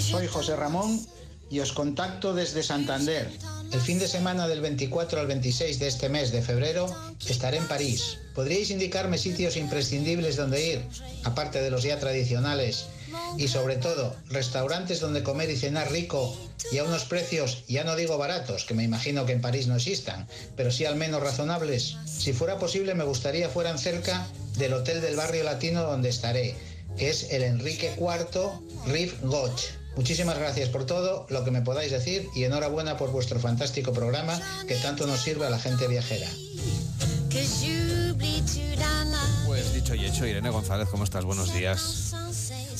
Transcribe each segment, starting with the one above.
Soy José Ramón y os contacto desde Santander. El fin de semana del 24 al 26 de este mes de febrero estaré en París. ¿Podríais indicarme sitios imprescindibles donde ir, aparte de los ya tradicionales? Y sobre todo, restaurantes donde comer y cenar rico y a unos precios, ya no digo baratos, que me imagino que en París no existan, pero sí al menos razonables. Si fuera posible, me gustaría fueran cerca del hotel del barrio latino donde estaré, que es el Enrique IV Riff Goch. Muchísimas gracias por todo lo que me podáis decir y enhorabuena por vuestro fantástico programa que tanto nos sirve a la gente viajera. Pues dicho y hecho, Irene González, ¿cómo estás? Buenos días.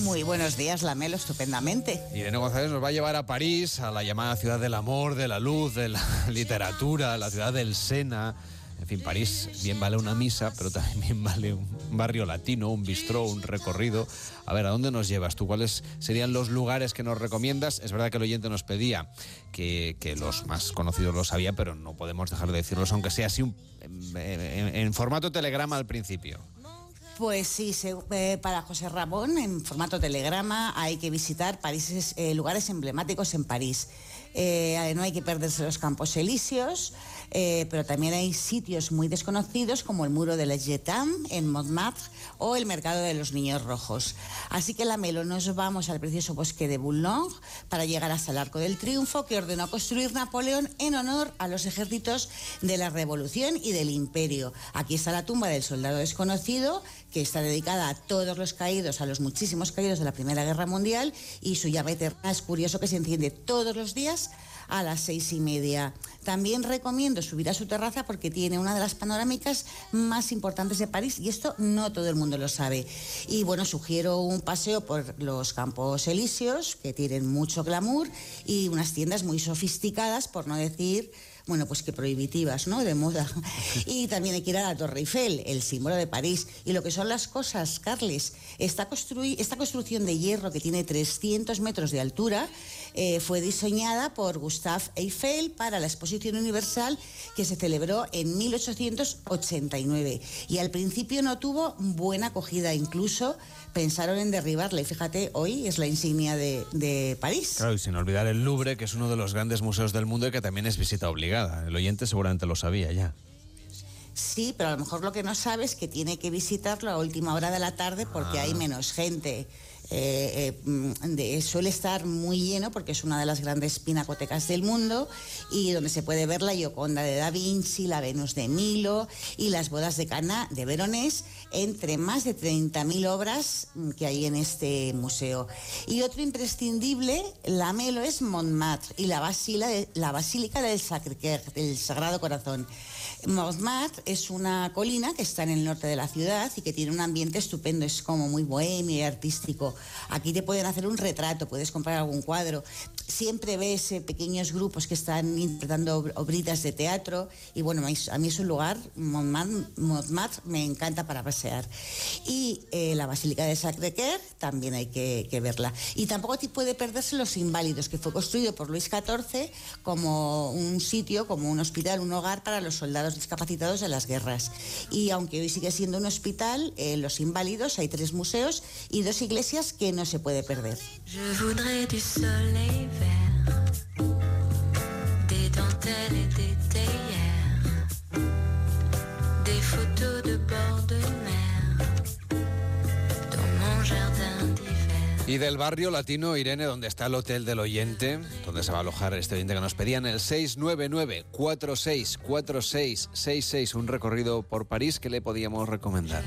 Muy buenos días, Lamelo, estupendamente. Irene González nos va a llevar a París, a la llamada ciudad del amor, de la luz, de la literatura, la ciudad del Sena. En fin, París bien vale una misa, pero también vale un barrio latino, un bistró, un recorrido. A ver, ¿a dónde nos llevas tú? ¿Cuáles serían los lugares que nos recomiendas? Es verdad que el oyente nos pedía que, los más conocidos lo sabía, pero no podemos dejar de decirlos, aunque sea así un, en- en formato telegrama al principio. Pues sí, se- eh, para José Ramón, en formato telegrama, hay que visitar eh, lugares emblemáticos en París. Eh, no hay que perderse los Campos Elíseos, eh, pero también hay sitios muy desconocidos como el Muro de Les Jetams en Montmartre o el Mercado de los Niños Rojos. Así que la Melo nos vamos al precioso bosque de Boulogne para llegar hasta el Arco del Triunfo que ordenó construir Napoleón en honor a los ejércitos de la Revolución y del Imperio. Aquí está la tumba del soldado desconocido que está dedicada a todos los caídos, a los muchísimos caídos de la Primera Guerra Mundial y su llama eterna es curioso que se enciende todos los días a las seis y media. También recomiendo subir a su terraza porque tiene una de las panorámicas más importantes de París y esto no todo el mundo lo sabe. Y bueno, sugiero un paseo por los Campos Elíseos que tienen mucho glamour y unas tiendas muy sofisticadas, por no decir bueno, pues que prohibitivas, ¿no? De moda. Y también hay que ir a la Torre Eiffel, el símbolo de París. Y lo que son las cosas, Carles, esta, construi- esta construcción de hierro que tiene 300 metros de altura eh, fue diseñada por Gustave Eiffel para la Exposición Universal que se celebró en 1889. Y al principio no tuvo buena acogida, incluso pensaron en derribarla. Y fíjate, hoy es la insignia de, de París. Claro, y sin olvidar el Louvre, que es uno de los grandes museos del mundo y que también es visita obligada. El oyente seguramente lo sabía ya. Sí, pero a lo mejor lo que no sabe es que tiene que visitarlo a última hora de la tarde porque Ah. hay menos gente. Eh, eh, suele estar muy lleno porque es una de las grandes pinacotecas del mundo y donde se puede ver la Gioconda de Da Vinci, la Venus de Milo y las bodas de Cana de Veronés, entre más de 30.000 obras que hay en este museo. Y otro imprescindible, la Melo, es Montmartre y la, la Basílica del Sacré-Cœur, del Sagrado Corazón. Montmartre es una colina que está en el norte de la ciudad y que tiene un ambiente estupendo, es como muy bohemio y artístico. Aquí te pueden hacer un retrato, puedes comprar algún cuadro. Siempre ves pequeños grupos que están interpretando ob- obritas de teatro y bueno, a mí- es un lugar, Montmartre, me encanta para pasear. Y eh, la Basílica de Sacré-Cœur también hay que, que verla. Y tampoco te puede perderse Los Inválidos, que fue construido por Luis XIV como un sitio, como un hospital, un hogar para los soldados discapacitados de las guerras. Y aunque hoy sigue siendo un hospital, eh, Los Inválidos hay tres museos y dos iglesias que no se puede perder. Y del barrio latino, Irene, donde está el hotel del oyente, donde se va a alojar este oyente que nos pedían el 699-464666, un recorrido por París que le podíamos recomendar.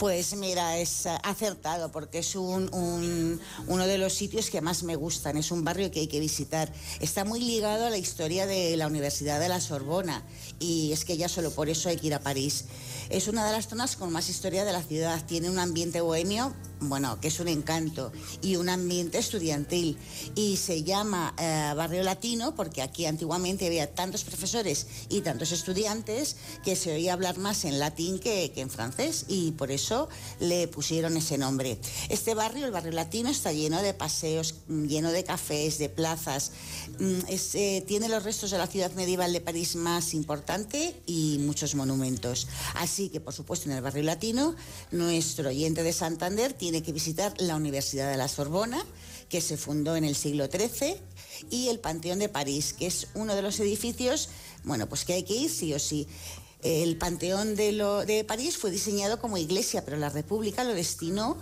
Pues mira, es acertado porque es un, un- uno de los sitios que más me gustan, es un barrio que hay que visitar. Está muy ligado a la historia de la Universidad de la Sorbona y es que ya solo por eso hay que ir a París. Es una de las zonas con más historia de la ciudad, tiene un ambiente bohemio bueno, que es un encanto y un ambiente estudiantil. Y se llama eh, Barrio Latino porque aquí antiguamente había tantos profesores y tantos estudiantes que se oía hablar más en latín que, que en francés y por eso le pusieron ese nombre. Este barrio, el Barrio Latino, está lleno de paseos, mm, lleno de cafés, de plazas. Mm, es, eh, tiene los restos de la ciudad medieval de París más importante y muchos monumentos. Así que, por supuesto, en el Barrio Latino, nuestro oyente de Santander tiene que visitar la Universidad de la Sorbona, que se fundó en el siglo XIII, y el Panteón de París, que es uno de los edificios, bueno, pues que hay que ir sí o sí. El Panteón de, lo- de París fue diseñado como iglesia, pero la República lo destinó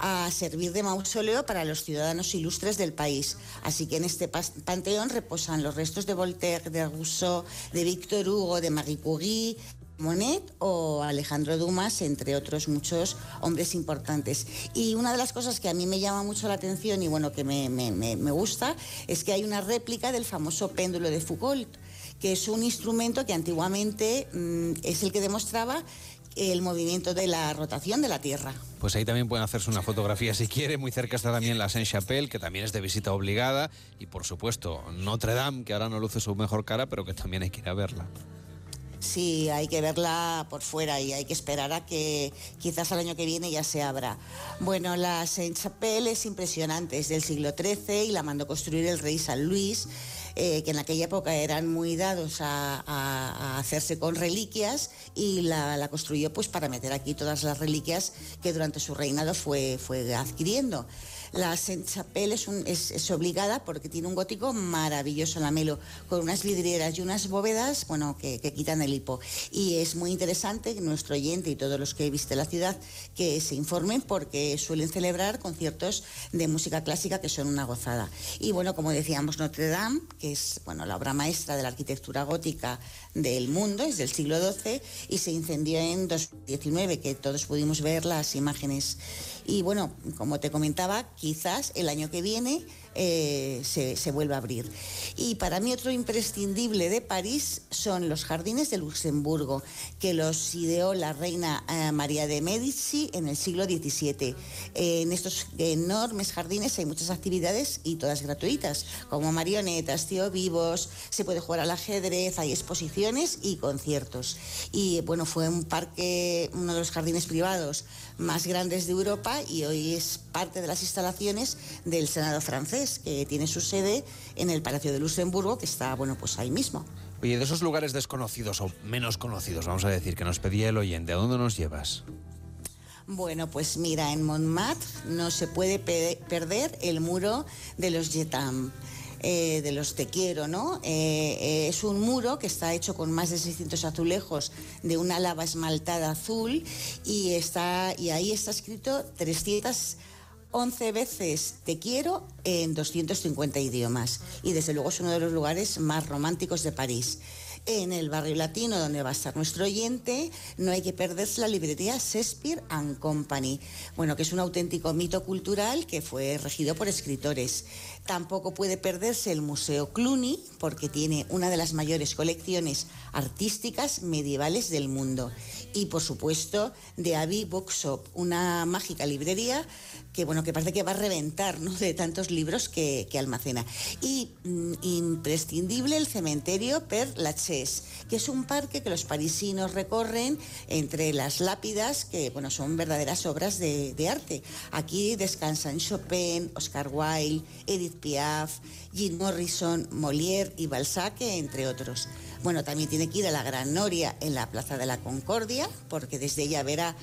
a servir de mausoleo para los ciudadanos ilustres del país. Así que en este panteón reposan los restos de Voltaire, de Rousseau, de Victor Hugo, de Marie Curie, Monet o Alejandro Dumas, entre otros muchos hombres importantes. Y una de las cosas que a mí me llama mucho la atención y bueno, que me, me- gusta, es que hay una réplica del famoso péndulo de Foucault, que es un instrumento que antiguamente mm, es el que demostraba el movimiento de la rotación de la Tierra. Pues ahí también pueden hacerse una fotografía si quiere. Muy cerca está también la Saint-Chapelle, que también es de visita obligada. Y por supuesto, Notre Dame, que ahora no luce su mejor cara, pero que también hay que ir a verla. Sí, hay que verla por fuera y hay que esperar a que quizás al año que viene ya se abra. Bueno, la Saint-Chapelle es impresionante, es del siglo XIII y la mandó construir el rey San Luis, eh, que en aquella época eran muy dados a hacerse con reliquias y la, la construyó pues para meter aquí todas las reliquias que durante su reinado fue, fue adquiriendo. La Saint-Chapelle es, un- es- obligada porque tiene un gótico maravilloso, lamelo, con unas vidrieras y unas bóvedas, bueno, que, quitan el hipo. Y es muy interesante que nuestro oyente y todos los que visten la ciudad que se informen porque suelen celebrar conciertos de música clásica que son una gozada. Y bueno, como decíamos, Notre Dame, que es bueno, la obra maestra de la arquitectura gótica del mundo, es del siglo XII y se incendió en 2019, que todos pudimos ver las imágenes. Y bueno, como te comentaba, quizás el año que viene eh, se, se vuelva a abrir. Y para mí otro imprescindible de París son los jardines de Luxemburgo, que los ideó la reina eh, María de Medici en el siglo XVII. Eh, en estos enormes jardines hay muchas actividades y todas gratuitas, como marionetas, tío vivos, se puede jugar al ajedrez, hay exposiciones y conciertos. Y bueno, fue un parque, uno de los jardines privados más grandes de Europa y hoy es parte de las instalaciones del Senado francés, que tiene su sede en el Palacio de Luxemburgo, que está, bueno, pues ahí mismo. Oye, de esos lugares desconocidos o menos conocidos, vamos a decir, que nos pedía el oyente, ¿a dónde nos llevas? Bueno, pues mira, en Montmartre no se puede pe- perder el muro de los Yetam. eh, de los Te Quiero, ¿no? Eh, eh, es un muro que está hecho con más de 600 azulejos de una lava esmaltada azul y, está, y ahí está escrito 311 veces Te Quiero en 250 idiomas. Y desde luego es uno de los lugares más románticos de París. En el barrio latino, donde va a estar nuestro oyente, no hay que perderse la librería Shakespeare and Company, bueno, que es un auténtico mito cultural que fue regido por escritores. Tampoco puede perderse el Museo Cluny, porque tiene una de las mayores colecciones artísticas medievales del mundo. Y, por supuesto, The Abbey Bookshop, una mágica librería que bueno que parece que va a reventar ¿no? de tantos libros que, que almacena y mm, imprescindible el cementerio Per Lachaise que es un parque que los parisinos recorren entre las lápidas que bueno son verdaderas obras de, de arte aquí descansan Chopin Oscar Wilde Edith Piaf Jim Morrison Molière y Balzac entre otros. Bueno también tiene que ir a la Gran Noria en la Plaza de la Concordia porque desde ella verá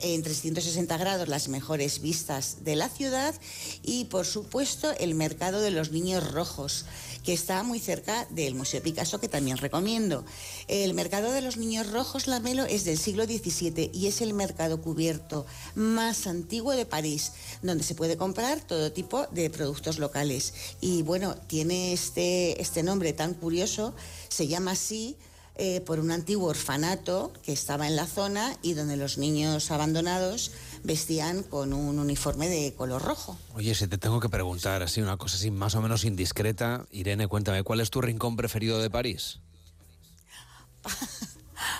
en 360 grados las mejores vistas de la ciudad y por supuesto el mercado de los niños rojos que está muy cerca del Museo Picasso que también recomiendo. El mercado de los niños rojos Lamelo es del siglo XVII y es el mercado cubierto más antiguo de París donde se puede comprar todo tipo de productos locales y bueno, tiene este, este nombre tan curioso, se llama así eh, por un antiguo orfanato que estaba en la zona y donde los niños abandonados vestían con un uniforme de color rojo. Oye, si te tengo que preguntar así una cosa así más o menos indiscreta, Irene, cuéntame, ¿cuál es tu rincón preferido de París?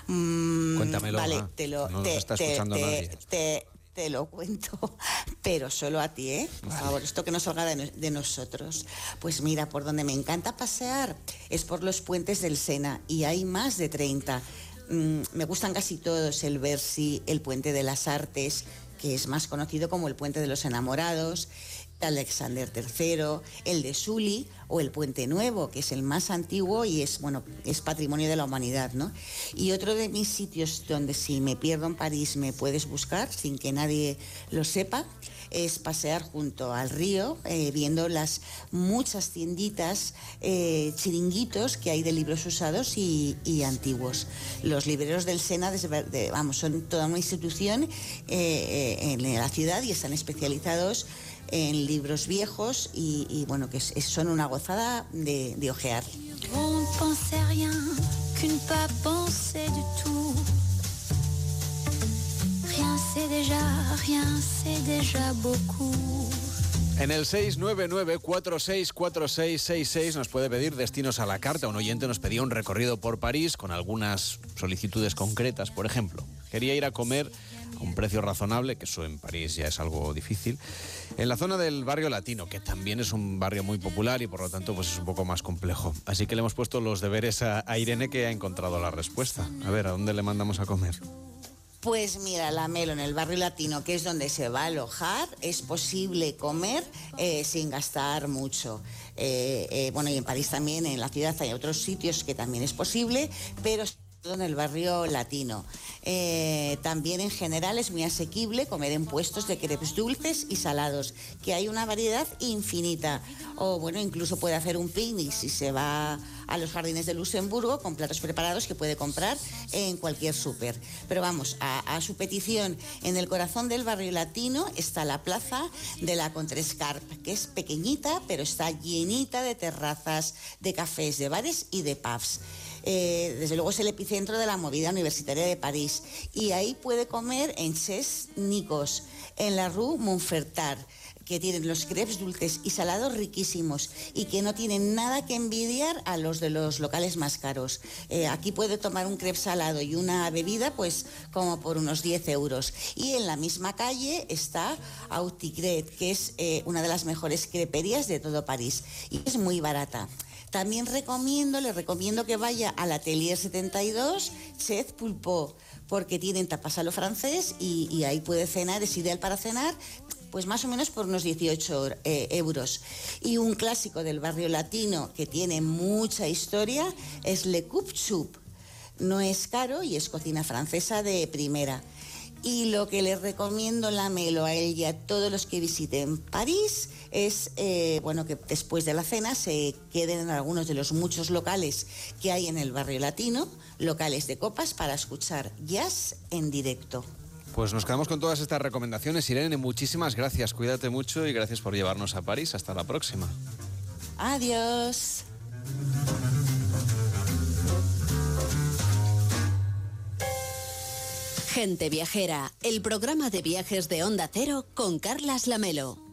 Mm, Cuéntamelo, Vale, te lo, no te, está escuchando te- nadie. te- te lo cuento. pero solo a ti, ¿eh? Por favor, esto que no salga de nosotros. Pues mira, por donde me encanta pasear es por los puentes del Sena y hay más de 30. Mm, me gustan casi todos, el Bercy, el Puente de las Artes, que es más conocido como el Puente de los Enamorados, Alexander III, el de Sully o el Puente Nuevo, que es el más antiguo y es, bueno, es patrimonio de la humanidad, ¿no? Y otro de mis sitios donde si me pierdo en París me puedes buscar sin que nadie lo sepa, es pasear junto al río, eh, viendo las muchas tienditas, eh, chiringuitos que hay de libros usados y, antiguos. Los libreros del Sena, vamos, son toda una institución eh, en la ciudad y están especializados en libros viejos y, bueno, que son una gozada de ojear. Déjà, rien c'est déjà beaucoup. En el 699-464666 nos puede pedir destinos a la carta. Un oyente nos pedía un recorrido por París con algunas solicitudes concretas. Por ejemplo, quería ir a comer a un precio razonable, que eso en París ya es algo difícil, en la zona del barrio latino, que también es un barrio muy popular y por lo tanto pues es un poco más complejo. Así que le hemos puesto los deberes a, a Irene que ha encontrado la respuesta. A ver, ¿a dónde le mandamos a comer? Pues mira, la Melo, en el barrio latino, que es donde se va a alojar, es posible comer eh, sin gastar mucho. Eh, eh, bueno, y en París también, en la ciudad hay otros sitios que también es posible, pero en el barrio latino. También en general es muy asequible comer en puestos de crepes dulces y salados, que hay una variedad infinita. O bueno, incluso puede hacer un picnic si se va a los jardines de Luxemburgo con platos preparados que puede comprar en cualquier súper. Pero vamos, a, su petición, en el corazón del barrio latino está la plaza de la Contrescarp, que es pequeñita, pero está llenita de terrazas, de cafés, de bares y de pubs. Eh, desde luego es el epicentro de la movida universitaria de París y ahí puede comer en Ches Nicos, en la Rue Montfertard que tienen los crepes dulces y salados riquísimos y que no tienen nada que envidiar a los de los locales más caros. Eh, aquí puede tomar un crepe salado y una bebida pues como por unos 10 euros. Y en la misma calle está Autigret, que es eh, una de las mejores creperías de todo París y es muy barata. También recomiendo, le recomiendo que vaya al Atelier 72 Chez Pulpo, porque tienen tapas a lo francés y, y ahí puede cenar, es ideal para cenar, pues más o menos por unos 18 eh, euros. Y un clásico del barrio latino que tiene mucha historia es Le Coupe Soup. No es caro y es cocina francesa de primera. Y lo que les recomiendo la Melo a él y a todos los que visiten París es eh, bueno que después de la cena se queden en algunos de los muchos locales que hay en el barrio latino, locales de copas para escuchar jazz en directo. Pues nos quedamos con todas estas recomendaciones. Irene, muchísimas gracias. Cuídate mucho y gracias por llevarnos a París. Hasta la próxima. Adiós. Gente Viajera, el programa de viajes de Onda Cero con Carlas Lamelo.